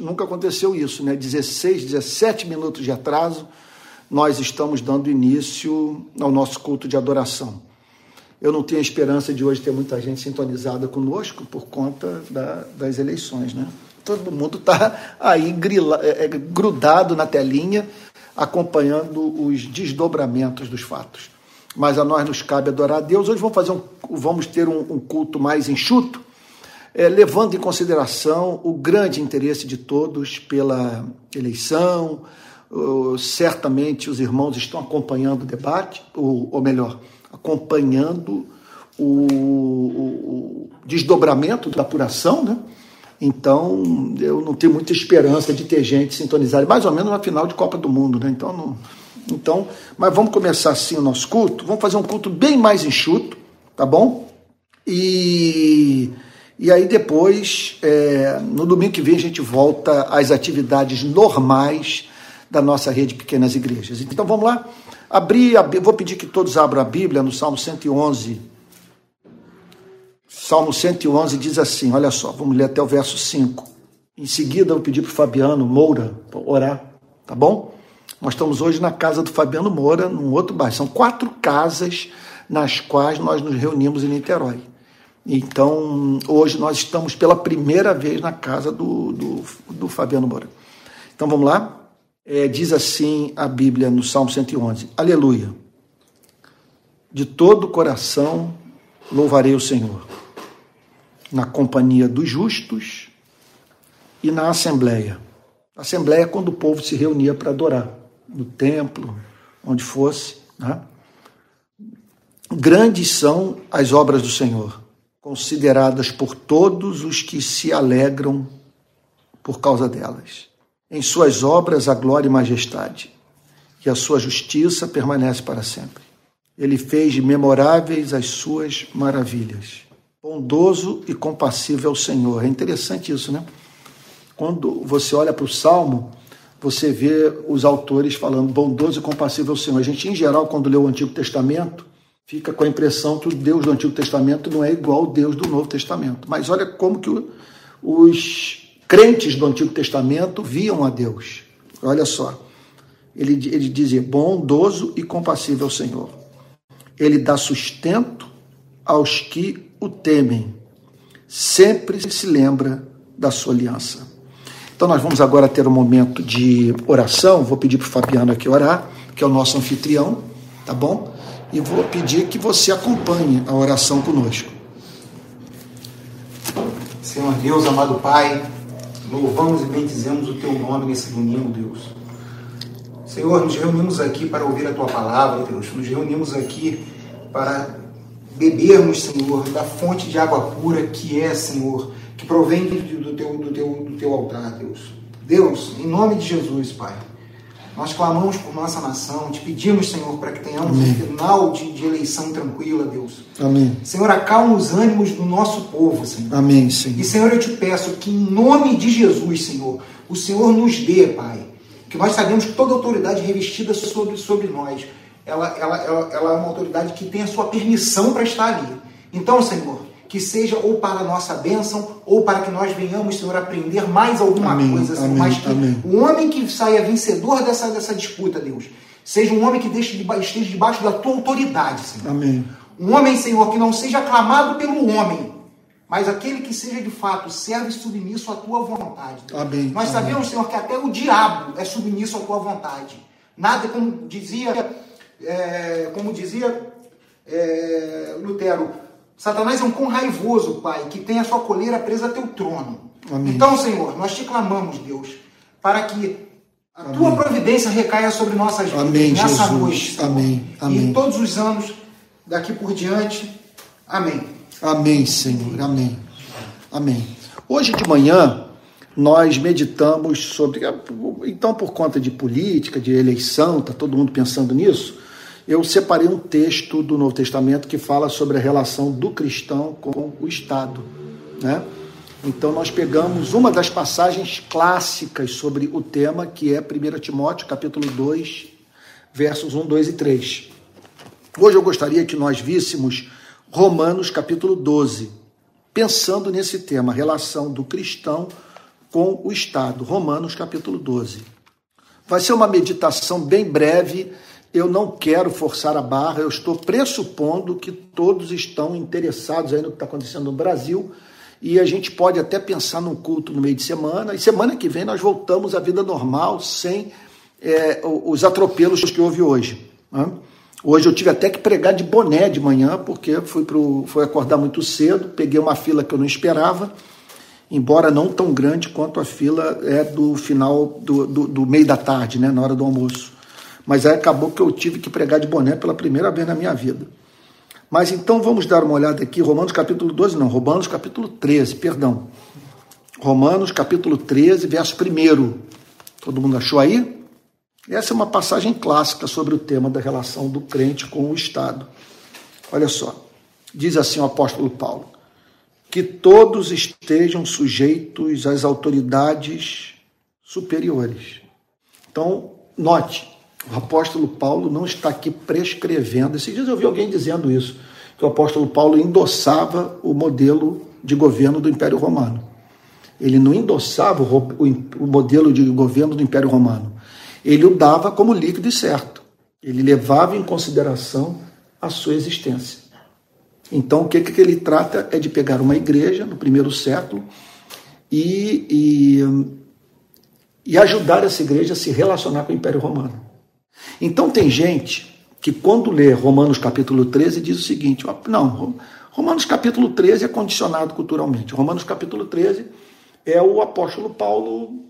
nunca aconteceu isso, né? 16, 17 minutos de atraso, nós estamos dando início ao nosso culto de adoração. Eu não tenho a esperança de hoje ter muita gente sintonizada conosco por conta da, das eleições, né? Todo mundo está aí grila, é, é, grudado na telinha, acompanhando os desdobramentos dos fatos. Mas a nós nos cabe adorar a Deus. Hoje vamos, fazer um, vamos ter um, um culto mais enxuto, é, levando em consideração o grande interesse de todos pela eleição. Uh, certamente os irmãos estão acompanhando o debate, ou, ou melhor, acompanhando o, o, o, desdobramento da apuração, né? Então, eu não tenho muita esperança de ter gente sintonizada, mais ou menos na final de Copa do Mundo, né? Então, não, então, mas vamos começar assim o nosso culto. Vamos fazer um culto bem mais enxuto, tá bom? E, e aí depois, é, no domingo que vem, a gente volta às atividades normais da nossa rede Pequenas Igrejas. Então vamos lá? Abrir, vou pedir que todos abram a Bíblia no Salmo 111. Salmo 111 diz assim: olha só, vamos ler até o verso 5. Em seguida, eu pedi para o Fabiano Moura orar, tá bom? Nós estamos hoje na casa do Fabiano Moura, num outro bairro. São quatro casas nas quais nós nos reunimos em Niterói. Então, hoje nós estamos pela primeira vez na casa do, do, do Fabiano Moura. Então, vamos lá? É, diz assim a Bíblia no Salmo 111: Aleluia. De todo o coração louvarei o Senhor, na companhia dos justos e na assembleia. assembleia é quando o povo se reunia para adorar, no templo, onde fosse. Né? Grandes são as obras do Senhor, consideradas por todos os que se alegram por causa delas. Em suas obras a glória e majestade, e a sua justiça permanece para sempre. Ele fez memoráveis as suas maravilhas. Bondoso e compassivo é o Senhor. É interessante isso, né? Quando você olha para o Salmo, você vê os autores falando bondoso e compassivo é o Senhor. A gente, em geral, quando lê o Antigo Testamento, fica com a impressão que o Deus do Antigo Testamento não é igual ao Deus do Novo Testamento. Mas olha como que os crentes do Antigo Testamento viam a Deus. Olha só, ele, ele dizia: bondoso e compassivo é o Senhor. Ele dá sustento aos que o temem, sempre se lembra da sua aliança. Então, nós vamos agora ter um momento de oração. Vou pedir para o Fabiano aqui orar, que é o nosso anfitrião, tá bom? E vou pedir que você acompanhe a oração conosco. Senhor Deus, amado Pai, Louvamos e bendizemos o teu nome nesse domingo, Deus. Senhor, nos reunimos aqui para ouvir a tua palavra, Deus. Nos reunimos aqui para bebermos, Senhor, da fonte de água pura que é, Senhor, que provém do teu, do teu, do teu altar, Deus. Deus, em nome de Jesus, Pai. Nós clamamos por nossa nação, te pedimos, Senhor, para que tenhamos Amém. um final de, de, eleição tranquila, Deus. Amém. Senhor, acalma os ânimos do nosso povo, Senhor. Amém, Senhor. E, Senhor, eu te peço que, em nome de Jesus, Senhor, o Senhor nos dê, Pai, que nós sabemos que toda autoridade revestida sobre, sobre nós, ela, ela, ela, ela é uma autoridade que tem a sua permissão para estar ali. Então, Senhor, que seja ou para a nossa bênção, ou para que nós venhamos, Senhor, aprender mais alguma amém, coisa, Senhor. Amém, mas que amém. o homem que saia vencedor dessa, dessa disputa, Deus, seja um homem que deixe, esteja debaixo da tua autoridade, Senhor. Amém. Um homem, Senhor, que não seja aclamado pelo homem, mas aquele que seja de fato servo e submisso à tua vontade. Amém. Nós sabemos, Senhor, que até o diabo é submisso à tua vontade. Nada, como dizia, é, como dizia é, Lutero, Satanás é um cão raivoso, Pai, que tem a sua coleira presa a teu trono. Amém. Então, Senhor, nós te clamamos, Deus, para que a Amém. tua providência recaia sobre nossas vidas Amém, nessa Jesus. noite. Amém. Amém. E todos os anos daqui por diante. Amém. Amém, Senhor. Amém. Amém. Hoje de manhã nós meditamos sobre. Então, por conta de política, de eleição, está todo mundo pensando nisso eu separei um texto do Novo Testamento que fala sobre a relação do cristão com o Estado. Né? Então, nós pegamos uma das passagens clássicas sobre o tema, que é 1 Timóteo, capítulo 2, versos 1, 2 e 3. Hoje eu gostaria que nós víssemos Romanos, capítulo 12, pensando nesse tema, a relação do cristão com o Estado. Romanos capítulo 12. Vai ser uma meditação bem breve. Eu não quero forçar a barra, eu estou pressupondo que todos estão interessados aí no que está acontecendo no Brasil e a gente pode até pensar num culto no meio de semana, e semana que vem nós voltamos à vida normal, sem é, os atropelos que houve hoje. Né? Hoje eu tive até que pregar de boné de manhã, porque fui, pro, fui acordar muito cedo, peguei uma fila que eu não esperava, embora não tão grande quanto a fila é do final do, do, do meio da tarde, né, na hora do almoço. Mas aí acabou que eu tive que pregar de boné pela primeira vez na minha vida. Mas então vamos dar uma olhada aqui, Romanos capítulo 12, não, Romanos capítulo 13, perdão. Romanos capítulo 13, verso 1. Todo mundo achou aí? Essa é uma passagem clássica sobre o tema da relação do crente com o Estado. Olha só, diz assim o apóstolo Paulo: que todos estejam sujeitos às autoridades superiores. Então, note, o apóstolo Paulo não está aqui prescrevendo. Esses dias eu vi alguém dizendo isso, que o apóstolo Paulo endossava o modelo de governo do Império Romano. Ele não endossava o modelo de governo do Império Romano. Ele o dava como líquido e certo. Ele levava em consideração a sua existência. Então, o que, que ele trata é de pegar uma igreja no primeiro século e, e, e ajudar essa igreja a se relacionar com o Império Romano. Então tem gente que quando lê Romanos capítulo 13 diz o seguinte, não, Romanos capítulo 13 é condicionado culturalmente. Romanos capítulo 13 é o apóstolo Paulo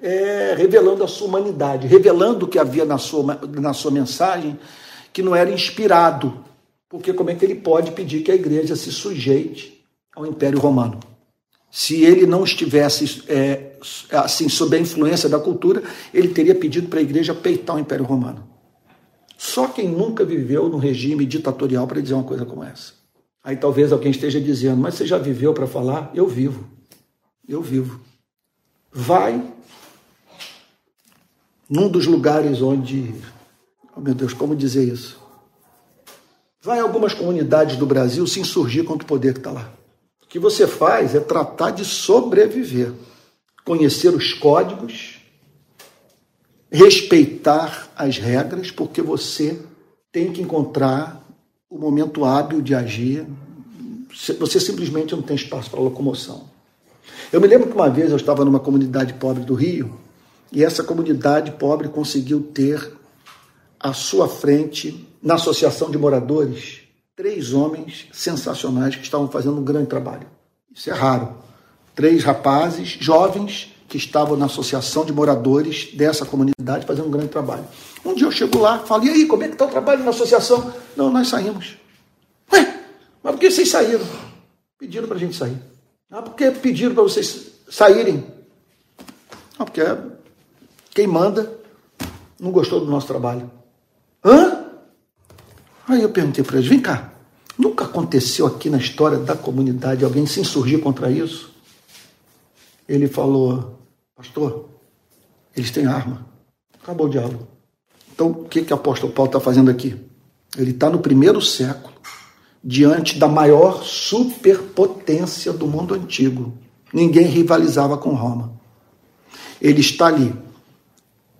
é, revelando a sua humanidade, revelando o que havia na sua, na sua mensagem que não era inspirado. Porque como é que ele pode pedir que a igreja se sujeite ao Império Romano? Se ele não estivesse é, assim sob a influência da cultura, ele teria pedido para a igreja peitar o Império Romano. Só quem nunca viveu num regime ditatorial para dizer uma coisa como essa. Aí talvez alguém esteja dizendo, mas você já viveu para falar? Eu vivo. Eu vivo. Vai num dos lugares onde. Oh meu Deus, como dizer isso? Vai em algumas comunidades do Brasil se insurgir contra o poder que está lá. Que você faz é tratar de sobreviver conhecer os códigos, respeitar as regras, porque você tem que encontrar o momento hábil de agir. Você simplesmente não tem espaço para locomoção. Eu me lembro que uma vez eu estava numa comunidade pobre do Rio e essa comunidade pobre conseguiu ter à sua frente, na associação de moradores, três homens sensacionais que estavam fazendo um grande trabalho. Isso é raro três rapazes jovens que estavam na associação de moradores dessa comunidade fazendo um grande trabalho. Um dia eu chego lá, falo, e aí, como é que está o trabalho na associação? Não, nós saímos. Ué, mas por que vocês saíram? Pediram para a gente sair. Ah, por que pediram para vocês saírem? Ah, porque quem manda não gostou do nosso trabalho. Hã? Aí eu perguntei para eles, vem cá, nunca aconteceu aqui na história da comunidade alguém se insurgir contra isso? ele falou: Pastor, eles têm arma. Acabou o diálogo. Então, o que, que o apóstolo Paulo está fazendo aqui? Ele está no primeiro século, diante da maior superpotência do mundo antigo. Ninguém rivalizava com Roma. Ele está ali,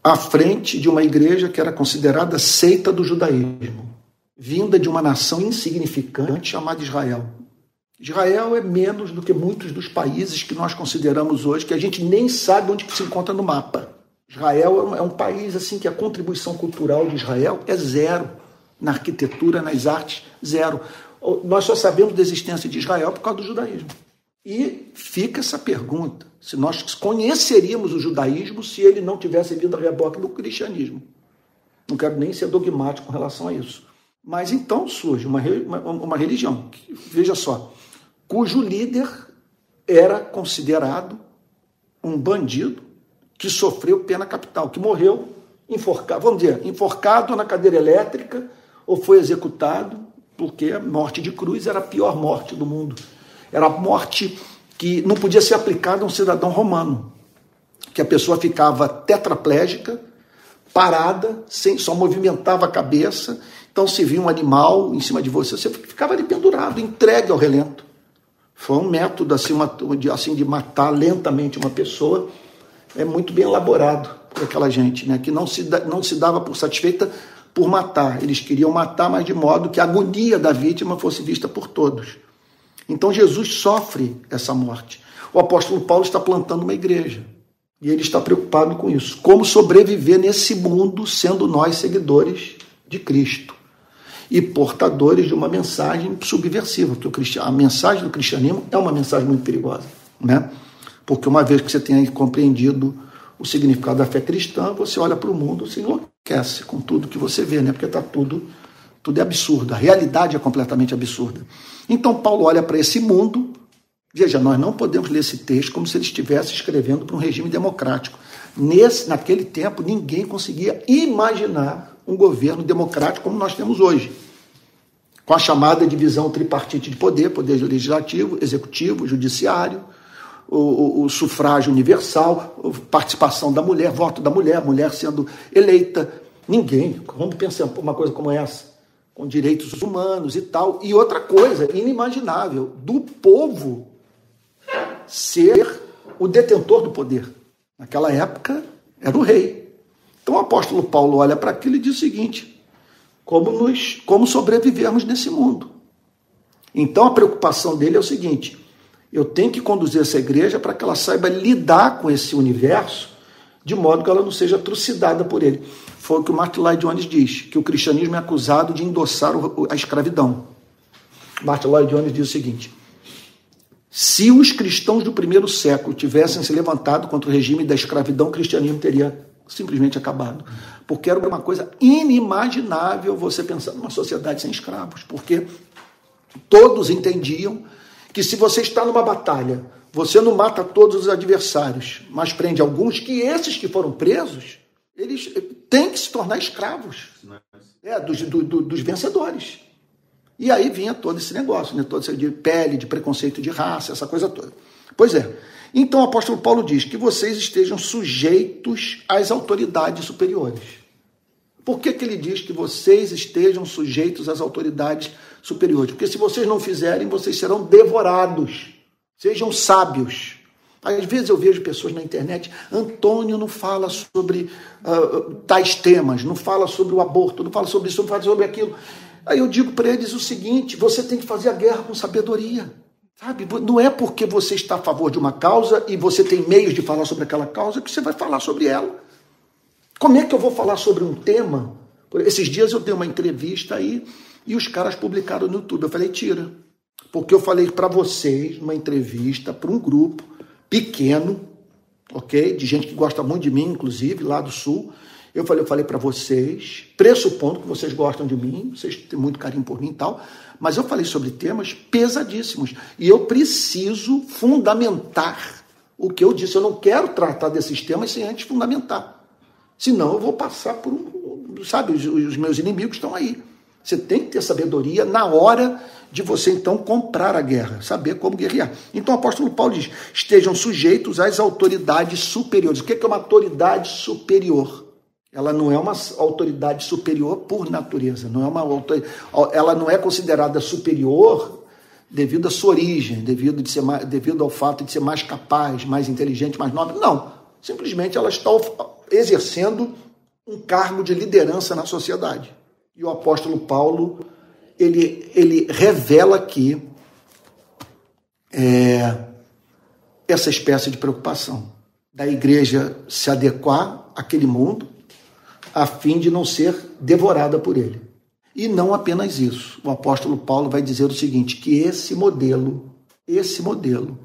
à frente de uma igreja que era considerada seita do judaísmo, vinda de uma nação insignificante chamada Israel. Israel é menos do que muitos dos países que nós consideramos hoje, que a gente nem sabe onde se encontra no mapa. Israel é um é país assim que a contribuição cultural de Israel é zero na arquitetura, nas artes, zero. Nós só sabemos da existência de Israel por causa do judaísmo. E fica essa pergunta: se nós conheceríamos o judaísmo se ele não tivesse vindo a reboque do cristianismo? Não quero nem ser dogmático com relação a isso. Mas então surge uma, uma, uma religião, que, veja só, cujo líder era considerado um bandido que sofreu pena capital, que morreu enforcado, vamos dizer, enforcado na cadeira elétrica ou foi executado, porque a morte de cruz era a pior morte do mundo. Era a morte que não podia ser aplicada a um cidadão romano, que a pessoa ficava tetraplégica, parada, sem, só movimentava a cabeça, então se via um animal em cima de você, você ficava ali pendurado, entregue ao relento Foi um método assim, uma, de, assim, de matar lentamente uma pessoa, é muito bem elaborado por aquela gente, né? que não se, não se dava por satisfeita por matar. Eles queriam matar, mas de modo que a agonia da vítima fosse vista por todos. Então Jesus sofre essa morte. O apóstolo Paulo está plantando uma igreja. E ele está preocupado com isso. Como sobreviver nesse mundo sendo nós seguidores de Cristo e portadores de uma mensagem subversiva, porque a mensagem do cristianismo é uma mensagem muito perigosa, né? Porque uma vez que você tenha compreendido o significado da fé cristã, você olha para o mundo, se enlouquece com tudo que você vê, né? Porque está tudo tudo é absurdo, a realidade é completamente absurda. Então Paulo olha para esse mundo Veja, nós não podemos ler esse texto como se ele estivesse escrevendo para um regime democrático. Nesse, naquele tempo, ninguém conseguia imaginar um governo democrático como nós temos hoje. Com a chamada divisão tripartite de poder, poder legislativo, executivo, judiciário, o, o, o sufrágio universal, participação da mulher, voto da mulher, mulher sendo eleita. Ninguém, vamos pensar uma coisa como essa, com direitos humanos e tal. E outra coisa inimaginável, do povo ser o detentor do poder. Naquela época era o rei. Então o apóstolo Paulo olha para aquilo e diz o seguinte: como, nos, como sobrevivermos nesse mundo. Então a preocupação dele é o seguinte: eu tenho que conduzir essa igreja para que ela saiba lidar com esse universo de modo que ela não seja trucidada por ele. Foi o que o Martin Lloyd Jones diz, que o cristianismo é acusado de endossar a escravidão. Martin Lloyd Jones diz o seguinte: se os cristãos do primeiro século tivessem se levantado contra o regime da escravidão, o cristianismo teria simplesmente acabado. Porque era uma coisa inimaginável você pensar numa sociedade sem escravos. Porque todos entendiam que se você está numa batalha, você não mata todos os adversários, mas prende alguns, que esses que foram presos, eles têm que se tornar escravos é, dos, do, do, dos vencedores. E aí vinha todo esse negócio, né? todo esse de pele, de preconceito de raça, essa coisa toda. Pois é. Então o apóstolo Paulo diz que vocês estejam sujeitos às autoridades superiores. Por que, que ele diz que vocês estejam sujeitos às autoridades superiores? Porque se vocês não fizerem, vocês serão devorados. Sejam sábios. Às vezes eu vejo pessoas na internet, Antônio não fala sobre uh, tais temas, não fala sobre o aborto, não fala sobre isso, não fala sobre aquilo. Aí eu digo para eles o seguinte: você tem que fazer a guerra com sabedoria. Sabe? Não é porque você está a favor de uma causa e você tem meios de falar sobre aquela causa que você vai falar sobre ela. Como é que eu vou falar sobre um tema? Esses dias eu dei uma entrevista aí e os caras publicaram no YouTube. Eu falei, tira. Porque eu falei para vocês, numa entrevista para um grupo pequeno, ok? De gente que gosta muito de mim, inclusive, lá do Sul. Eu falei, eu falei para vocês, pressupondo que vocês gostam de mim, vocês têm muito carinho por mim e tal, mas eu falei sobre temas pesadíssimos e eu preciso fundamentar o que eu disse. Eu não quero tratar desses temas sem antes fundamentar. Senão eu vou passar por um. Sabe, os, os meus inimigos estão aí. Você tem que ter sabedoria na hora de você então comprar a guerra, saber como guerrear. Então o apóstolo Paulo diz: estejam sujeitos às autoridades superiores. O que é uma autoridade superior? Ela não é uma autoridade superior por natureza, não é uma ela não é considerada superior devido à sua origem, devido, de ser devido ao fato de ser mais capaz, mais inteligente, mais nobre. Não. Simplesmente ela está exercendo um cargo de liderança na sociedade. E o apóstolo Paulo ele, ele revela aqui é, essa espécie de preocupação da igreja se adequar àquele mundo, a fim de não ser devorada por ele. E não apenas isso. O apóstolo Paulo vai dizer o seguinte: que esse modelo, esse modelo,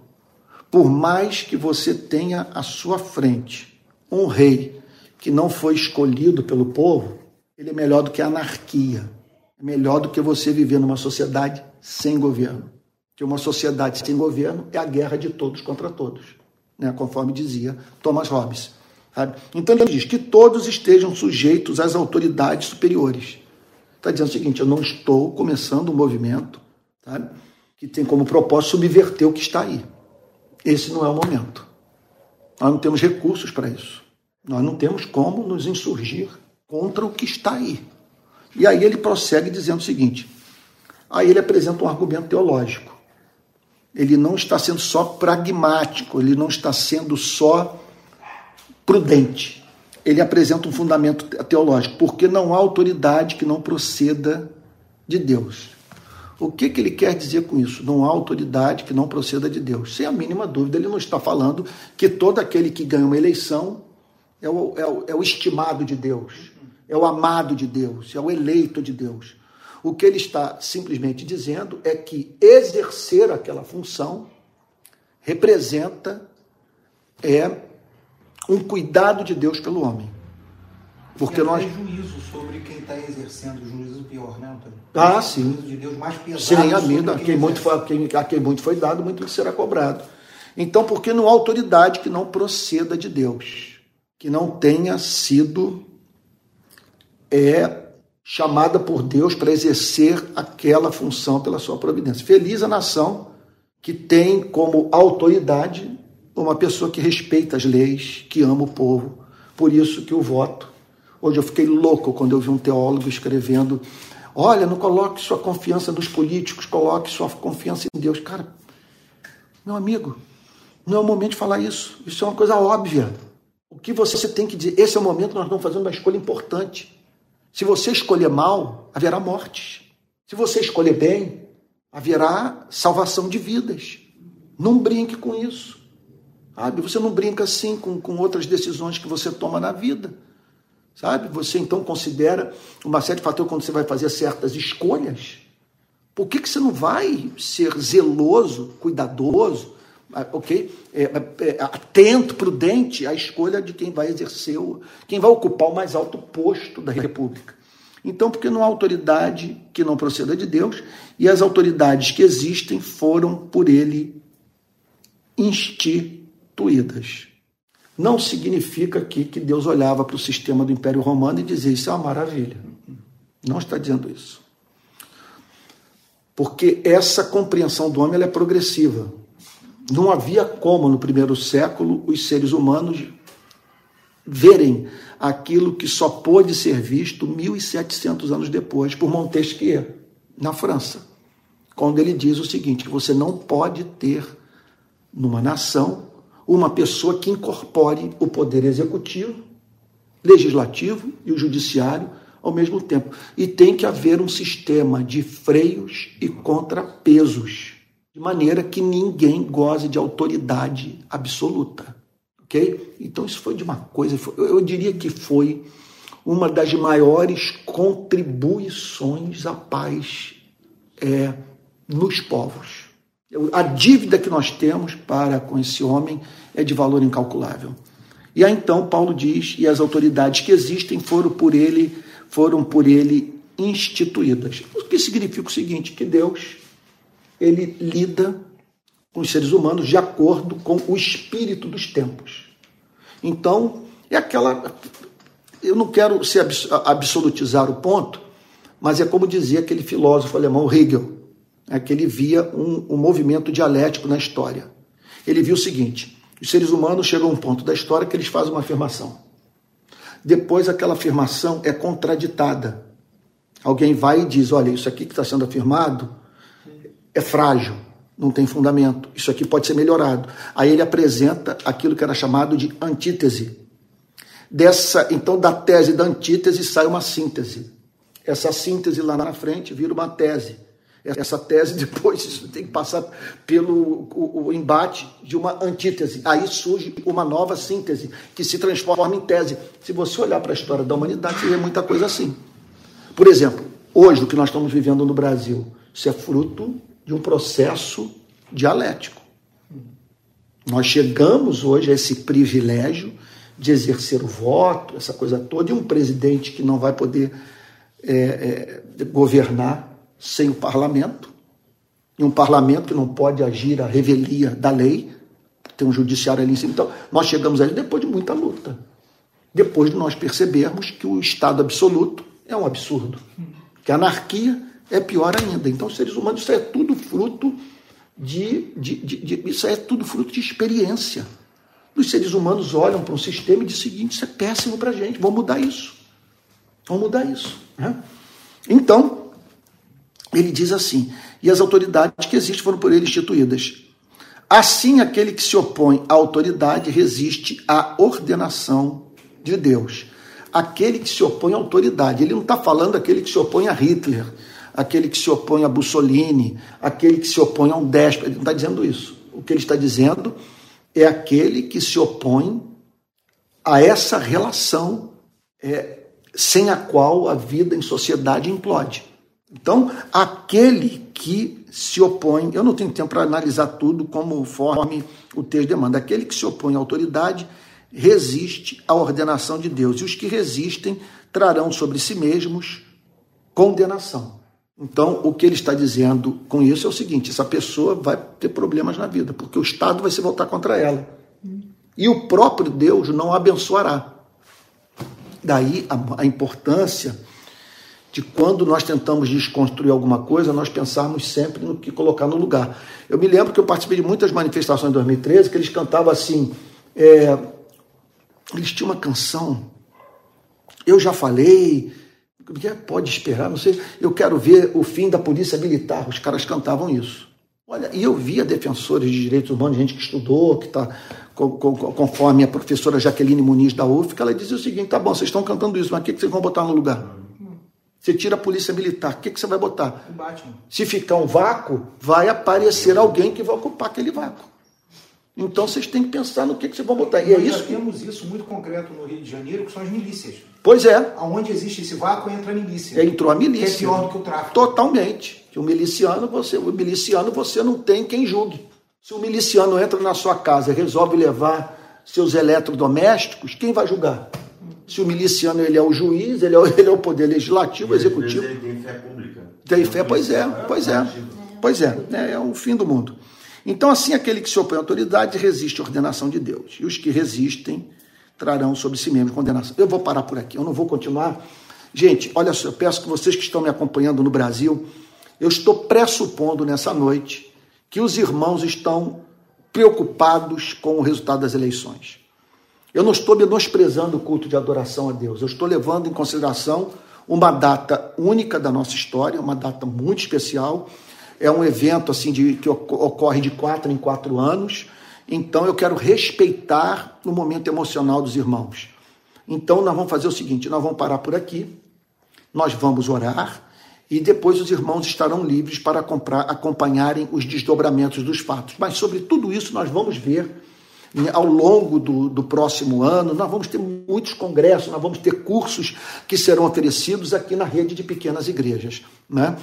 por mais que você tenha à sua frente um rei que não foi escolhido pelo povo, ele é melhor do que a anarquia. É melhor do que você viver numa sociedade sem governo. Que uma sociedade sem governo é a guerra de todos contra todos, né? conforme dizia Thomas Hobbes. Sabe? Então ele diz que todos estejam sujeitos às autoridades superiores. Está dizendo o seguinte: eu não estou começando um movimento sabe? que tem como propósito subverter o que está aí. Esse não é o momento. Nós não temos recursos para isso. Nós não temos como nos insurgir contra o que está aí. E aí ele prossegue dizendo o seguinte: aí ele apresenta um argumento teológico. ele não está sendo só pragmático, ele não está sendo só prudente. Ele apresenta um fundamento teológico, porque não há autoridade que não proceda de Deus. O que, que ele quer dizer com isso? Não há autoridade que não proceda de Deus. Sem a mínima dúvida, ele não está falando que todo aquele que ganha uma eleição é o, é o, é o estimado de Deus, é o amado de Deus, é o eleito de Deus. O que ele está simplesmente dizendo é que exercer aquela função representa é um cuidado de Deus pelo homem. Porque nós. juízo sobre quem está exercendo, juízo pior, né, Antônio? Ah, sim. juízo de Deus mais pesado. Sim, a, vida, a, quem muito foi, a, quem, a quem muito foi dado, muito será cobrado. Então, porque não há autoridade que não proceda de Deus, que não tenha sido é, chamada por Deus para exercer aquela função pela sua providência. Feliz a nação que tem como autoridade uma pessoa que respeita as leis, que ama o povo. Por isso que o voto Hoje eu fiquei louco quando eu vi um teólogo escrevendo: olha, não coloque sua confiança nos políticos, coloque sua confiança em Deus. Cara, meu amigo, não é o momento de falar isso. Isso é uma coisa óbvia. O que você tem que dizer? Esse é o momento que nós estamos fazendo uma escolha importante. Se você escolher mal, haverá mortes. Se você escolher bem, haverá salvação de vidas. Não brinque com isso. Sabe? Você não brinca assim com, com outras decisões que você toma na vida. Sabe? Você então considera uma série de fatores quando você vai fazer certas escolhas. Por que, que você não vai ser zeloso, cuidadoso, ah, ok? É, é, é, atento, prudente à escolha de quem vai exercer, o, quem vai ocupar o mais alto posto da República? Então, porque não há autoridade que não proceda de Deus, e as autoridades que existem foram por ele instituídas não significa aqui que Deus olhava para o sistema do Império Romano e dizia isso é uma maravilha. Não está dizendo isso. Porque essa compreensão do homem é progressiva. Não havia como, no primeiro século, os seres humanos verem aquilo que só pôde ser visto 1.700 anos depois por Montesquieu, na França, quando ele diz o seguinte: que você não pode ter numa nação uma pessoa que incorpore o poder executivo, legislativo e o judiciário ao mesmo tempo. E tem que haver um sistema de freios e contrapesos, de maneira que ninguém goze de autoridade absoluta. Ok? Então, isso foi de uma coisa, eu diria que foi uma das maiores contribuições à paz é, nos povos. A dívida que nós temos para com esse homem é de valor incalculável. E aí então Paulo diz: "E as autoridades que existem foram por ele, foram por ele instituídas". O que significa o seguinte, que Deus ele lida com os seres humanos de acordo com o espírito dos tempos. Então, é aquela eu não quero se absolutizar o ponto, mas é como dizia aquele filósofo alemão Hegel, é que ele via um, um movimento dialético na história. Ele viu o seguinte: os seres humanos chegam a um ponto da história que eles fazem uma afirmação. Depois aquela afirmação é contraditada. Alguém vai e diz: olha, isso aqui que está sendo afirmado é frágil, não tem fundamento, isso aqui pode ser melhorado. Aí ele apresenta aquilo que era chamado de antítese. Dessa, então, da tese da antítese sai uma síntese. Essa síntese lá na frente vira uma tese essa tese, depois isso tem que passar pelo o, o, embate de uma antítese. Aí surge uma nova síntese, que se transforma em tese. Se você olhar para a história da humanidade, você vê muita coisa assim. Por exemplo, hoje, o que nós estamos vivendo no Brasil, isso é fruto de um processo dialético. Nós chegamos hoje a esse privilégio de exercer o voto, essa coisa toda, e um presidente que não vai poder é, é, governar sem o parlamento, e um parlamento que não pode agir à revelia da lei, tem um judiciário ali em cima. Então, nós chegamos ali depois de muita luta. Depois de nós percebermos que o Estado absoluto é um absurdo, que a anarquia é pior ainda. Então, seres humanos, isso é tudo fruto de, de, de, de isso é tudo fruto de experiência. Os seres humanos olham para um sistema e dizem o seguinte: isso é péssimo para a gente, vamos mudar isso. Vamos mudar isso. Né? Então, ele diz assim: e as autoridades que existem foram por ele instituídas. Assim, aquele que se opõe à autoridade resiste à ordenação de Deus. Aquele que se opõe à autoridade, ele não está falando aquele que se opõe a Hitler, aquele que se opõe a Mussolini, aquele que se opõe a um déspota, ele não está dizendo isso. O que ele está dizendo é aquele que se opõe a essa relação é, sem a qual a vida em sociedade implode. Então, aquele que se opõe, eu não tenho tempo para analisar tudo conforme o texto demanda, aquele que se opõe à autoridade resiste à ordenação de Deus, e os que resistem trarão sobre si mesmos condenação. Então, o que ele está dizendo com isso é o seguinte: essa pessoa vai ter problemas na vida, porque o Estado vai se voltar contra ela. E o próprio Deus não a abençoará. Daí a, a importância de quando nós tentamos desconstruir alguma coisa, nós pensarmos sempre no que colocar no lugar. Eu me lembro que eu participei de muitas manifestações em 2013 que eles cantavam assim. É, eles tinham uma canção. Eu já falei. Pode esperar, não sei. Eu quero ver o fim da polícia militar. Os caras cantavam isso. Olha, e eu via defensores de direitos humanos, gente que estudou, que está conforme a professora Jaqueline Muniz da UF, que ela dizia o seguinte: tá bom, vocês estão cantando isso, mas o que vocês vão botar no lugar? Você tira a polícia militar, o que, que você vai botar? O Batman. Se ficar um vácuo, vai aparecer alguém que vai ocupar aquele vácuo. Então vocês têm que pensar no que, que vocês vão botar. E Nós é isso. já temos isso muito concreto no Rio de Janeiro, que são as milícias. Pois é. Aonde existe esse vácuo, entra a milícia. Entrou a milícia. Que é pior do que o tráfico. Totalmente. Que o miliciano, você, o miliciano, você não tem quem julgue. Se o miliciano entra na sua casa e resolve levar seus eletrodomésticos, quem vai julgar? Se o miliciano ele é o juiz, ele é o, ele é o poder legislativo, executivo. Ele tem fé pública. Tem fé, pois é, pois é. Pois é, é, é o fim do mundo. Então, assim, aquele que se opõe à autoridade resiste à ordenação de Deus. E os que resistem trarão sobre si mesmo condenação. Eu vou parar por aqui, eu não vou continuar. Gente, olha só, eu peço que vocês que estão me acompanhando no Brasil, eu estou pressupondo nessa noite que os irmãos estão preocupados com o resultado das eleições. Eu não estou menosprezando o culto de adoração a Deus, eu estou levando em consideração uma data única da nossa história, uma data muito especial. É um evento assim de, que ocorre de quatro em quatro anos. Então eu quero respeitar o momento emocional dos irmãos. Então nós vamos fazer o seguinte: nós vamos parar por aqui, nós vamos orar e depois os irmãos estarão livres para acompanharem os desdobramentos dos fatos. Mas sobre tudo isso nós vamos ver ao longo do, do próximo ano. Nós vamos ter muitos congressos, nós vamos ter cursos que serão oferecidos aqui na rede de pequenas igrejas. Né?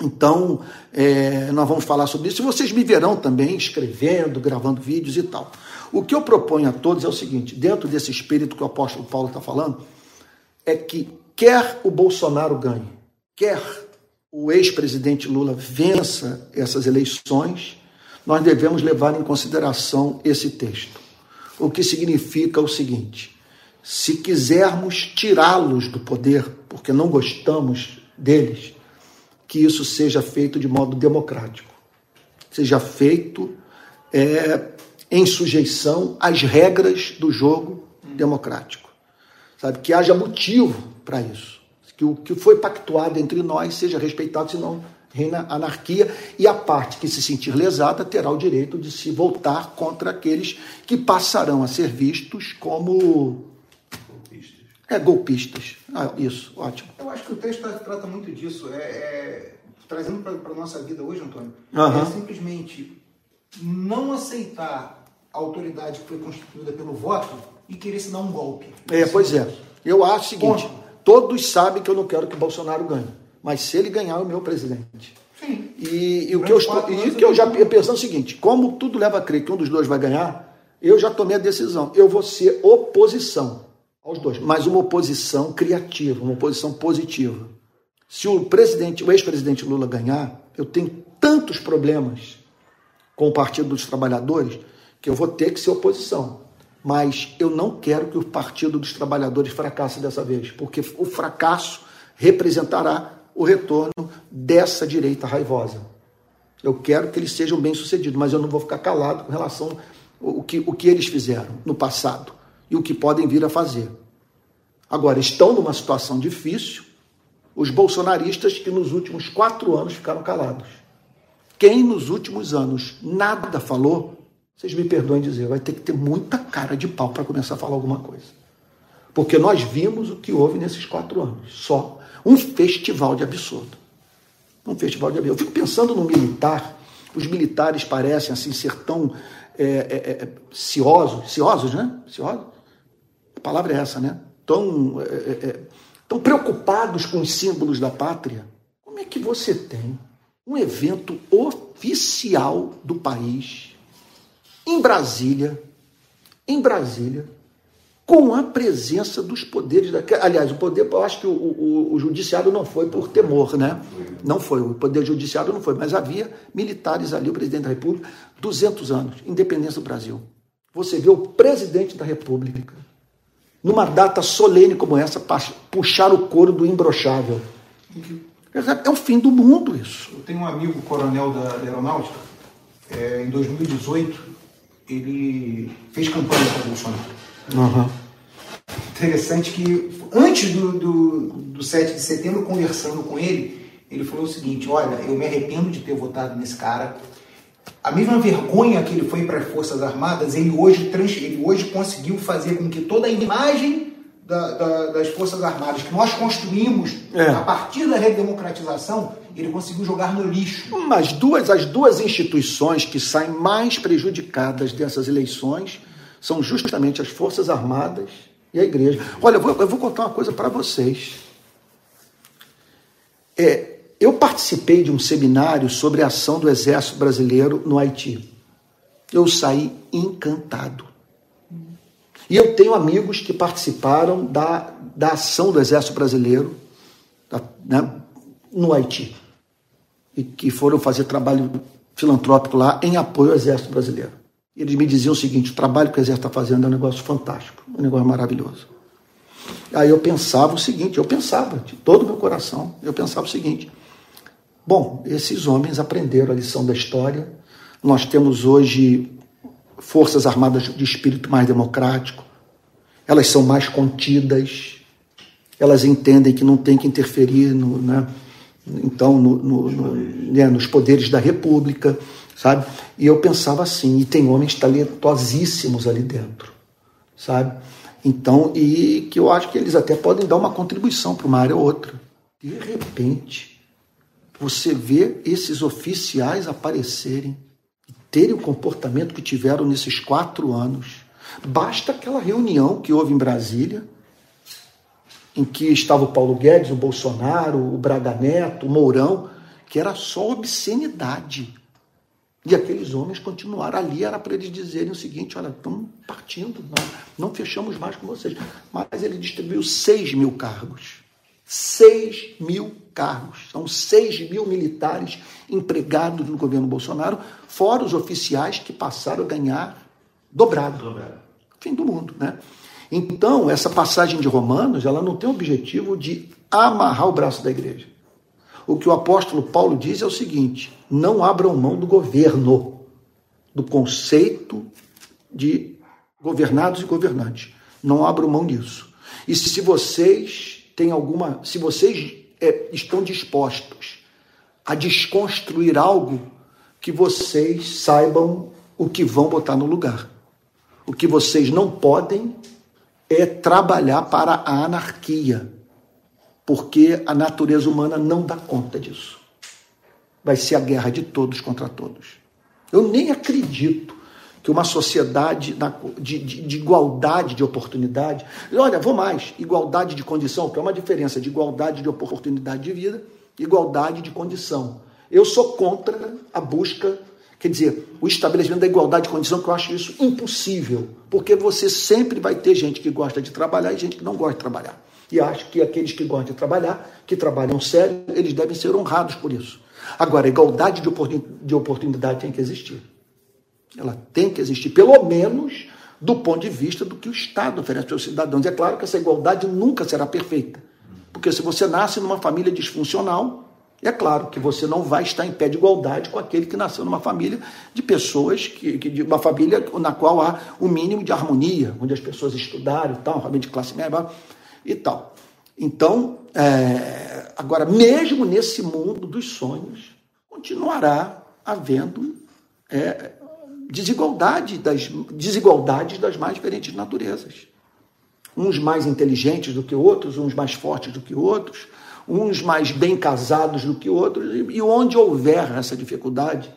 Então, é, nós vamos falar sobre isso. E vocês me verão também escrevendo, gravando vídeos e tal. O que eu proponho a todos é o seguinte: dentro desse espírito que o apóstolo Paulo está falando, é que quer o Bolsonaro ganhe, quer o ex-presidente Lula vença essas eleições, nós devemos levar em consideração esse texto. O que significa o seguinte: se quisermos tirá-los do poder, porque não gostamos deles, que isso seja feito de modo democrático, seja feito é, em sujeição às regras do jogo democrático. Sabe? Que haja motivo para isso. Que o que foi pactuado entre nós seja respeitado, senão reina anarquia, e a parte que se sentir lesada terá o direito de se voltar contra aqueles que passarão a ser vistos como Golpistas. é, golpistas. Ah, isso, ótimo. Eu acho que o texto trata muito disso. É, é, trazendo para a nossa vida hoje, Antônio, Aham. é simplesmente não aceitar a autoridade que foi constituída pelo voto e querer se dar um golpe. É, pois é. Eu acho o seguinte: Ponto. todos sabem que eu não quero que Bolsonaro ganhe, mas se ele ganhar, é o meu presidente. Sim. E, e o que eu estou, e que eu já pensando é o seguinte: como tudo leva a crer que um dos dois vai ganhar, eu já tomei a decisão. Eu vou ser oposição aos dois, mas uma oposição criativa, uma oposição positiva. Se o presidente, o ex-presidente Lula ganhar, eu tenho tantos problemas com o Partido dos Trabalhadores que eu vou ter que ser oposição. Mas eu não quero que o Partido dos Trabalhadores fracasse dessa vez, porque o fracasso representará o retorno dessa direita raivosa. Eu quero que eles sejam bem-sucedidos, mas eu não vou ficar calado com relação ao que, o que eles fizeram no passado e o que podem vir a fazer. Agora, estão numa situação difícil os bolsonaristas que nos últimos quatro anos ficaram calados. Quem nos últimos anos nada falou, vocês me perdoem dizer, vai ter que ter muita cara de pau para começar a falar alguma coisa. Porque nós vimos o que houve nesses quatro anos. Só um festival de absurdo. Um festival de absurdo. Eu fico pensando no militar. Os militares parecem assim ser tão é, é, é, ciosos, ciosos, né? Ciosos? A palavra é essa, né? Tão, é, é, é, tão preocupados com os símbolos da pátria. Como é que você tem um evento oficial do país em Brasília, em Brasília, com a presença dos poderes da. Aliás, o poder, eu acho que o, o, o, judiciário não foi por temor, né? Não foi, o poder judiciário não foi, mas havia militares ali, o presidente da República, 200 anos, independência do Brasil. Você vê o presidente da República, numa data solene como essa, puxar o couro do imbrochável. É o fim do mundo isso. Eu tenho um amigo coronel da, da Aeronáutica, é, em 2018, ele fez campanha para o Bolsonaro. Uhum. Interessante que antes do, do, do 7 de setembro, conversando com ele, ele falou o seguinte: Olha, eu me arrependo de ter votado nesse cara. A mesma vergonha que ele foi para as Forças Armadas, ele hoje, ele hoje conseguiu fazer com que toda a imagem da, da, das Forças Armadas que nós construímos é. a partir da redemocratização, ele conseguiu jogar no lixo. Mas duas, as duas instituições que saem mais prejudicadas dessas eleições são justamente as Forças Armadas e a Igreja. Olha, eu vou, eu vou contar uma coisa para vocês. É, eu participei de um seminário sobre a ação do Exército Brasileiro no Haiti. Eu saí encantado. E eu tenho amigos que participaram da, da ação do Exército Brasileiro da, né, no Haiti. E que foram fazer trabalho filantrópico lá em apoio ao Exército Brasileiro. Eles me diziam o seguinte: o trabalho que o Exército está fazendo é um negócio fantástico, um negócio maravilhoso. Aí eu pensava o seguinte: eu pensava, de todo o meu coração, eu pensava o seguinte: bom, esses homens aprenderam a lição da história, nós temos hoje forças armadas de espírito mais democrático, elas são mais contidas, elas entendem que não tem que interferir no, né, então no, no, no, né, nos poderes da República sabe? E eu pensava assim, e tem homens talentosíssimos ali dentro, sabe? Então, e que eu acho que eles até podem dar uma contribuição para uma área ou outra. De repente, você vê esses oficiais aparecerem e terem o comportamento que tiveram nesses quatro anos. Basta aquela reunião que houve em Brasília, em que estava o Paulo Guedes, o Bolsonaro, o Braga Neto, o Mourão, que era só obscenidade e aqueles homens continuaram ali, era para eles dizerem o seguinte: olha, estamos partindo, não, não fechamos mais com vocês. Mas ele distribuiu 6 mil cargos. 6 mil cargos. São 6 mil militares empregados no governo Bolsonaro, fora os oficiais que passaram a ganhar dobrado. dobrado. Fim do mundo, né? Então, essa passagem de Romanos, ela não tem o objetivo de amarrar o braço da igreja. O que o apóstolo Paulo diz é o seguinte: não abram mão do governo, do conceito de governados e governantes. Não abram mão disso. E se vocês têm alguma, se vocês é, estão dispostos a desconstruir algo, que vocês saibam o que vão botar no lugar. O que vocês não podem é trabalhar para a anarquia porque a natureza humana não dá conta disso. Vai ser a guerra de todos contra todos. Eu nem acredito que uma sociedade de, de, de, igualdade de oportunidade. Olha, vou mais: igualdade de condição, que é uma diferença de igualdade de oportunidade de vida, igualdade de condição. Eu sou contra a busca, quer dizer, o estabelecimento da igualdade de condição, que eu acho isso impossível, porque você sempre vai ter gente que gosta de trabalhar e gente que não gosta de trabalhar. E acho que aqueles que gostam de trabalhar, que trabalham sério, eles devem ser honrados por isso. Agora, a igualdade de oportunidade tem que existir. Ela tem que existir, pelo menos do ponto de vista do que o Estado oferece aos cidadãos. É claro que essa igualdade nunca será perfeita. Porque se você nasce numa família disfuncional, é claro que você não vai estar em pé de igualdade com aquele que nasceu numa família de pessoas, que, que de uma família na qual há o mínimo de harmonia, onde as pessoas estudaram e tal, família de classe média e tal. Então, é, agora, mesmo nesse mundo dos sonhos, continuará havendo é, desigualdade das, desigualdades das mais diferentes naturezas. Uns mais inteligentes do que outros, uns mais fortes do que outros, uns mais bem casados do que outros, e onde houver essa dificuldade,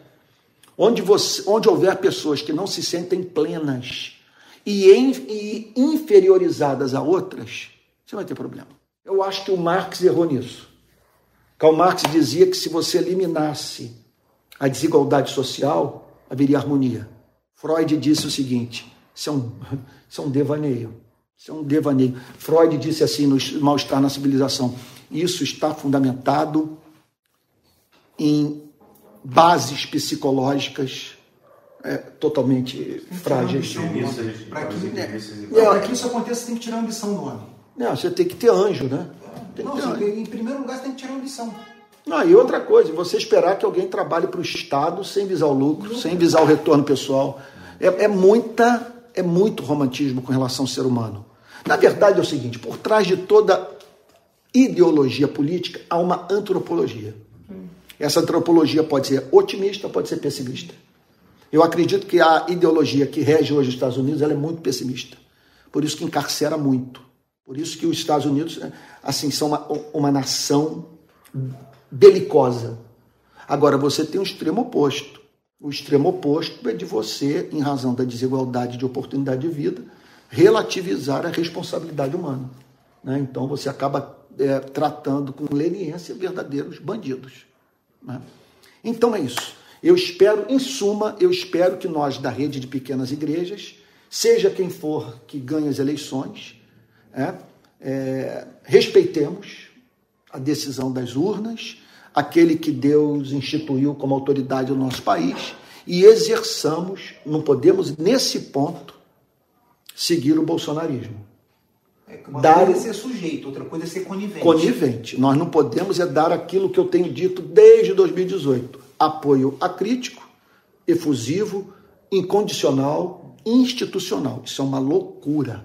onde, você, onde houver pessoas que não se sentem plenas e, em, e inferiorizadas a outras, você vai ter problema. Eu acho que o Marx errou nisso. Karl Marx dizia que se você eliminasse a desigualdade social, haveria harmonia. Freud disse o seguinte: isso é um, isso é um devaneio. Isso é um devaneio. Freud disse assim no Mal-Estar na Civilização: isso está fundamentado em bases psicológicas é, totalmente frágeis. Para que, é, que isso aconteça, tem que tirar a ambição do homem. Não, você tem que ter anjo, né? Não, em primeiro lugar, você tem que tirar a ambição. Não, e outra coisa, você esperar que alguém trabalhe para o Estado sem visar o lucro, sem visar o retorno pessoal. É, é, muita, é muito romantismo com relação ao ser humano. Na verdade é o seguinte, por trás de toda ideologia política há uma antropologia. Essa antropologia pode ser otimista, pode ser pessimista. Eu acredito que a ideologia que rege hoje os Estados Unidos é muito pessimista. Por isso que encarcera muito. Por isso que os Estados Unidos assim são uma, uma nação belicosa. Agora você tem um extremo oposto. O extremo oposto é de você, em razão da desigualdade de oportunidade de vida, relativizar a responsabilidade humana. Né? Então você acaba é, tratando com leniência verdadeiros bandidos. Né? Então é isso. Eu espero, em suma, eu espero que nós da rede de pequenas igrejas, seja quem for que ganhe as eleições, é, é, respeitemos a decisão das urnas, aquele que Deus instituiu como autoridade do nosso país e exerçamos, não podemos nesse ponto seguir o bolsonarismo. É, uma dar, coisa é ser sujeito, outra coisa é ser conivente. Conivente. Nós não podemos é dar aquilo que eu tenho dito desde 2018. Apoio acrítico, efusivo, incondicional, institucional. Isso é uma loucura.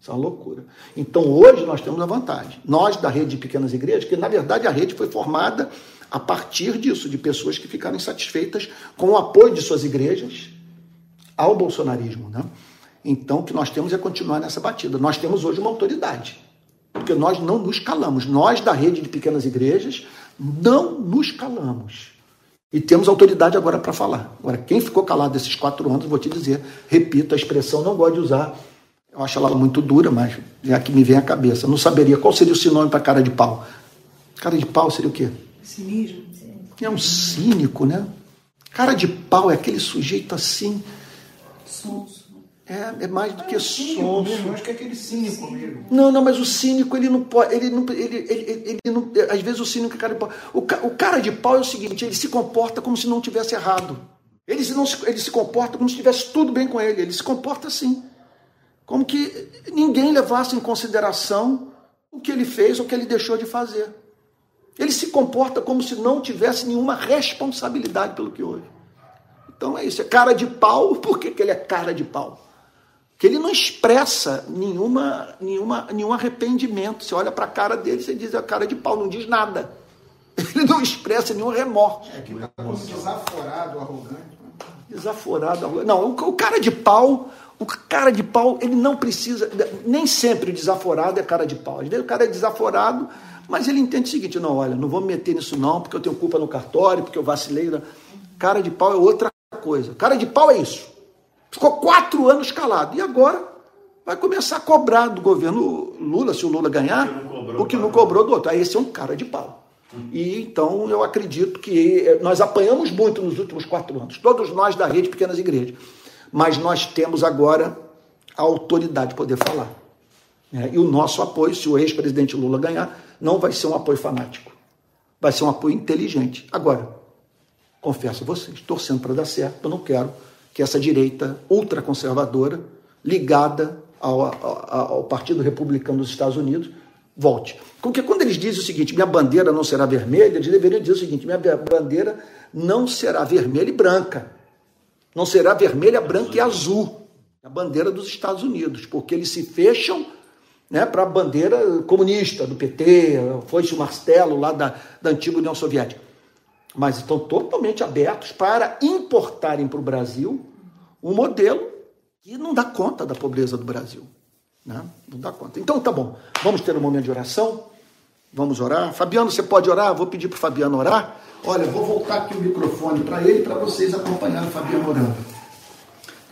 Isso é uma loucura. Então hoje nós temos a vantagem. Nós da rede de pequenas igrejas, que na verdade a rede foi formada a partir disso, de pessoas que ficaram insatisfeitas com o apoio de suas igrejas ao bolsonarismo. Né? Então, o que nós temos é continuar nessa batida. Nós temos hoje uma autoridade, porque nós não nos calamos. Nós, da rede de pequenas igrejas, não nos calamos. E temos autoridade agora para falar. Agora, quem ficou calado esses quatro anos, vou te dizer, repito, a expressão não gosto de usar. Eu acho ela muito dura, mas é a que me vem à cabeça. Não saberia qual seria o sinônimo para cara de pau. Cara de pau seria o quê? Cinismo. É um cínico, né? Cara de pau é aquele sujeito assim. Sonso. É, é mais do que sonso. Eu acho que é aquele cínico mesmo. Não, não, mas o cínico, ele não pode. Ele não, ele, ele, ele não, às vezes o cínico é cara de pau. O, o cara de pau é o seguinte: ele se comporta como se não tivesse errado. Ele, se não, ele se comporta como se tivesse tudo bem com ele. Ele se comporta assim. Como que ninguém levasse em consideração o que ele fez ou o que ele deixou de fazer. Ele se comporta como se não tivesse nenhuma responsabilidade pelo que houve. Então é isso, é cara de pau. Por que, que ele é cara de pau? Que ele não expressa nenhuma, nenhuma, nenhum arrependimento. Você olha para a cara dele, você diz é a cara de pau, não diz nada. Ele não expressa nenhum remorso. É que como desaforado, arrogante. Desaforado, arrogante. Não, o, o, cara de pau, o cara de pau, ele não precisa, nem sempre o desaforado é cara de pau. Às vezes o cara é desaforado, mas ele entende o seguinte, não, olha, não vou me meter nisso não, porque eu tenho culpa no cartório, porque eu vacilei. Cara de pau é outra coisa. Cara de pau é isso. Ficou quatro anos calado. E agora vai começar a cobrar do governo Lula, se o Lula ganhar, o que não cobrou do outro. Aí esse é um cara de pau. E então eu acredito que nós apanhamos muito nos últimos quatro anos, todos nós da rede Pequenas Igrejas. Mas nós temos agora a autoridade de poder falar. É, e o nosso apoio, se o ex-presidente Lula ganhar, não vai ser um apoio fanático. Vai ser um apoio inteligente. Agora, confesso a vocês, torcendo para dar certo, eu não quero que essa direita ultraconservadora, ligada ao, ao, ao, Partido Republicano dos Estados Unidos, volte. Porque quando eles dizem o seguinte, minha bandeira não será vermelha, eles deveriam dizer o seguinte, minha bandeira não será vermelha e branca. Não será vermelha, branca e azul. A bandeira dos Estados Unidos, porque eles se fecham né, para a bandeira comunista do PT, foi-se o martelo lá da, da antiga União Soviética. Mas estão totalmente abertos para importarem para o Brasil um modelo que não dá conta da pobreza do Brasil. Né? Não dá conta. Então tá bom, vamos ter um momento de oração. Vamos orar. Fabiano, você pode orar? Vou pedir para o Fabiano orar. Olha, vou voltar aqui o microfone para ele para vocês acompanharem o Fabiano orando.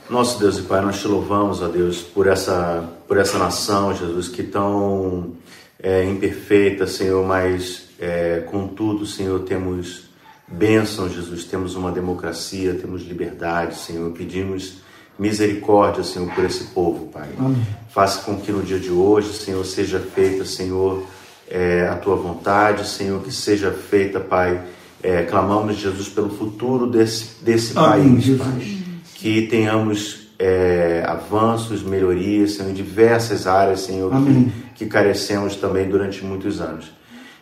Nosso Deus e Pai, nós te louvamos, ó Deus, por essa, por essa nação, Jesus, que tão é, imperfeita, Senhor, mas é, contudo, Senhor, temos bênção, Jesus, temos uma democracia, temos liberdade, Senhor. Pedimos misericórdia, Senhor, por esse povo, Pai. Amém. Faça com que no dia de hoje, Senhor, seja feita, Senhor, é, a tua vontade, Senhor, que seja feita, Pai. É, clamamos, Jesus, pelo futuro desse, desse Amém, país, Jesus. Pai. Que tenhamos é, avanços, melhorias, Senhor, em diversas áreas, Senhor, que, que carecemos também durante muitos anos.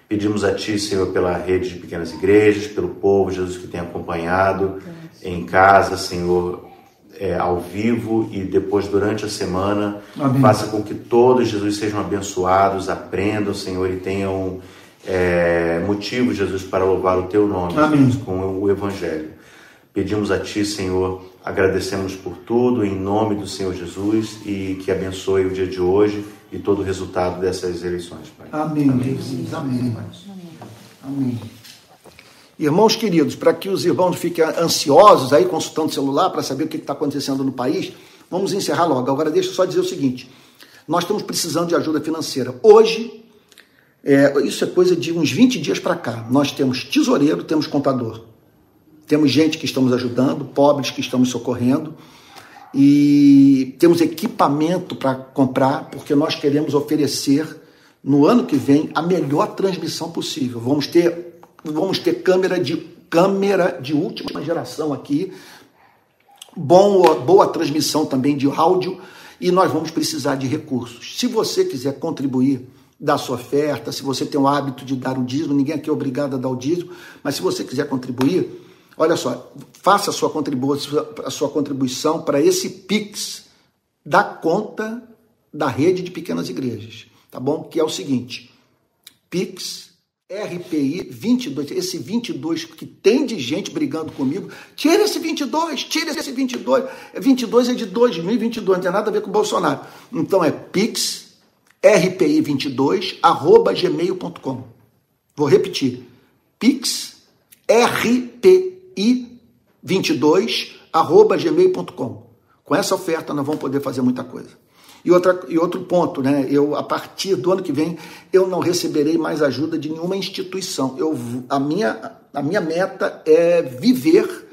Pedimos a Ti, Senhor, pela rede de pequenas igrejas, pelo povo, Jesus, que tem acompanhado em casa, Senhor, é, ao vivo e depois durante a semana. Amém. Faça com que todos, Jesus, sejam abençoados, aprendam, Senhor, e tenham é, motivo, Jesus, para louvar o Teu nome, Jesus, com o Evangelho. Pedimos a Ti, Senhor, agradecemos por tudo, em nome do Senhor Jesus, e que abençoe o dia de hoje e todo o resultado dessas eleições, Pai. Amém, Amém. Jesus. Amém. Amém. Irmãos queridos, para que os irmãos fiquem ansiosos aí consultando o celular para saber o que está acontecendo no país, vamos encerrar logo. Agora deixa eu só dizer o seguinte: nós estamos precisando de ajuda financeira. Hoje, é, isso é coisa de uns 20 dias para cá. Nós temos tesoureiro, temos contador. Temos gente que estamos ajudando, pobres que estamos socorrendo e temos equipamento para comprar, porque nós queremos oferecer no ano que vem a melhor transmissão possível. Vamos ter, vamos ter câmera de câmera de última geração aqui, bom, boa transmissão também de áudio e nós vamos precisar de recursos. Se você quiser contribuir, dar sua oferta, se você tem o hábito de dar o dízimo, ninguém aqui é obrigado a dar o dízimo, mas se você quiser contribuir, Olha só, faça a sua contribuição, a sua contribuição para esse PIX da conta da rede de pequenas igrejas, tá bom? Que é o seguinte: PIX RPI 22, esse 22 que tem de gente brigando comigo, tira esse 22, tira esse 22. 22 é de 2022, não tem nada a ver com o Bolsonaro. Então é Pix RPI 22 arroba gmail.com. Vou repetir. Pix RPI i22@gmail.com. Com essa oferta nós vamos poder fazer muita coisa. E, outra, e outro ponto, né? Eu, a partir do ano que vem, eu não receberei mais ajuda de nenhuma instituição. Eu, a, minha, a minha meta é viver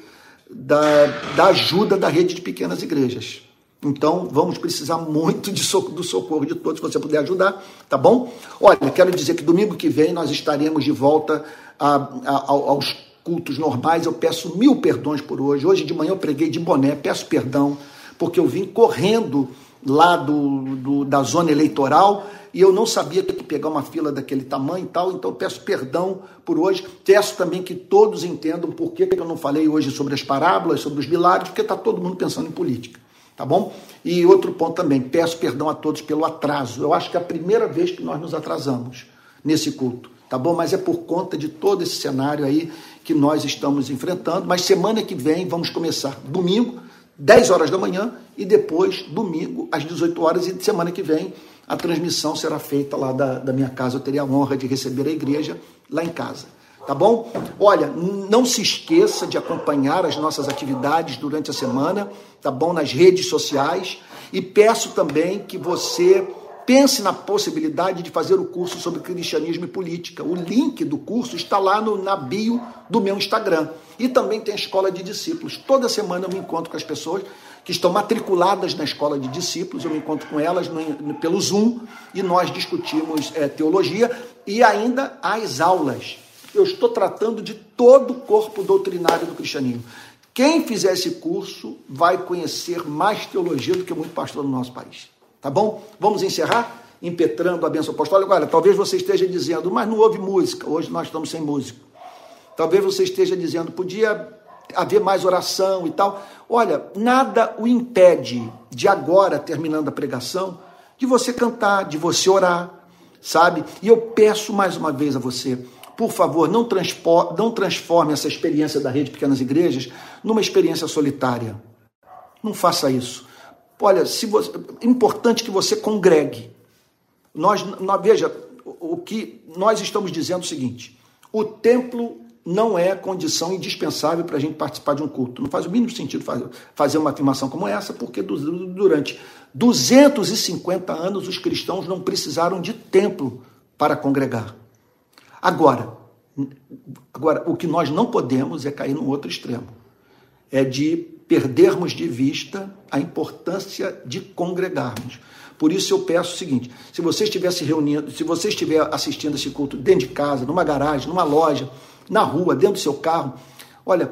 da, da ajuda da rede de pequenas igrejas. Então, vamos precisar muito de do socorro de todos, se você puder ajudar, tá bom? Olha, quero dizer que domingo que vem nós estaremos de volta a, a, aos cultos normais, eu peço mil perdões por hoje. Hoje de manhã eu preguei de boné, peço perdão, porque eu vim correndo lá do, do, da zona eleitoral e eu não sabia que pegar uma fila daquele tamanho e tal, então peço perdão por hoje. Peço também que todos entendam por que eu não falei hoje sobre as parábolas, sobre os milagres, porque está todo mundo pensando em política, tá bom? E outro ponto também, peço perdão a todos pelo atraso. Eu acho que é a primeira vez que nós nos atrasamos nesse culto, tá bom? Mas é por conta de todo esse cenário aí que nós estamos enfrentando, mas semana que vem vamos começar domingo, 10 horas da manhã, e depois domingo, às 18 horas, e semana que vem a transmissão será feita lá da, da minha casa. Eu teria a honra de receber a igreja lá em casa. Tá bom? Olha, não se esqueça de acompanhar as nossas atividades durante a semana, tá bom? Nas redes sociais. E peço também que você pense na possibilidade de fazer o curso sobre cristianismo e política. O link do curso está lá no, na bio do meu Instagram. E também tem a escola de discípulos. Toda semana eu me encontro com as pessoas que estão matriculadas na escola de discípulos, eu me encontro com elas no, no, pelo Zoom e nós discutimos é, teologia e ainda as aulas. Eu estou tratando de todo o corpo doutrinário do cristianismo. Quem fizer esse curso vai conhecer mais teologia do que muito pastor no nosso país. Tá bom? Vamos encerrar impetrando a bênção apostólica. Olha, talvez você esteja dizendo, mas não houve música. Hoje nós estamos sem música. Talvez você esteja dizendo, podia haver mais oração e tal. Olha, nada o impede de agora, terminando a pregação, de você cantar, de você orar, sabe? E eu peço mais uma vez a você, por favor, não, não transforme essa experiência da rede Pequenas Igrejas numa experiência solitária. Não faça isso. Olha, se você, é importante que você congregue. Nós, nós, veja, o que nós estamos dizendo é o seguinte: o templo não é condição indispensável para a gente participar de um culto. Não faz o mínimo sentido fazer uma afirmação como essa, porque durante 250 anos os cristãos não precisaram de templo para congregar. Agora, agora o que nós não podemos é cair num outro extremo. É de perdermos de vista a importância de congregarmos. Por isso eu peço o seguinte: se você estiver se reunindo, se você estiver assistindo esse culto dentro de casa, numa garagem, numa loja, na rua, dentro do seu carro, olha,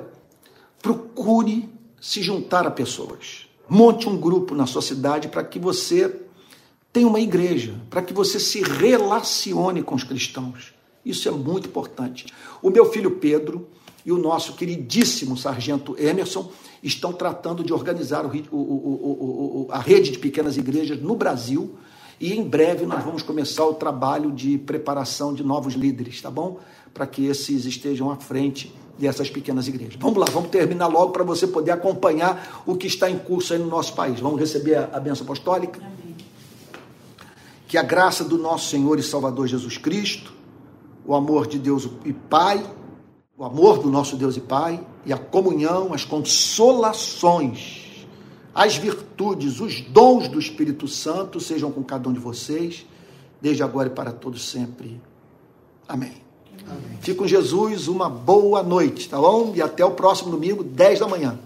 procure se juntar a pessoas. Monte um grupo na sua cidade para que você tenha uma igreja, para que você se relacione com os cristãos. Isso é muito importante. O meu filho Pedro e o nosso queridíssimo sargento Emerson estão tratando de organizar o, o, o, a rede de pequenas igrejas no Brasil e em breve nós vamos começar o trabalho de preparação de novos líderes, tá bom? Para que esses estejam à frente dessas pequenas igrejas. Vamos lá, vamos terminar logo para você poder acompanhar o que está em curso aí no nosso país. Vamos receber a, a benção apostólica? Amém. Que a graça do nosso Senhor e Salvador Jesus Cristo, o amor de Deus e Pai, o amor do nosso Deus e Pai e a comunhão, as consolações, as virtudes, os dons do Espírito Santo sejam com cada um de vocês, desde agora e para todos sempre. Amém. Amém. Fique com Jesus, uma boa noite, tá bom? E até o próximo domingo, 10 da manhã.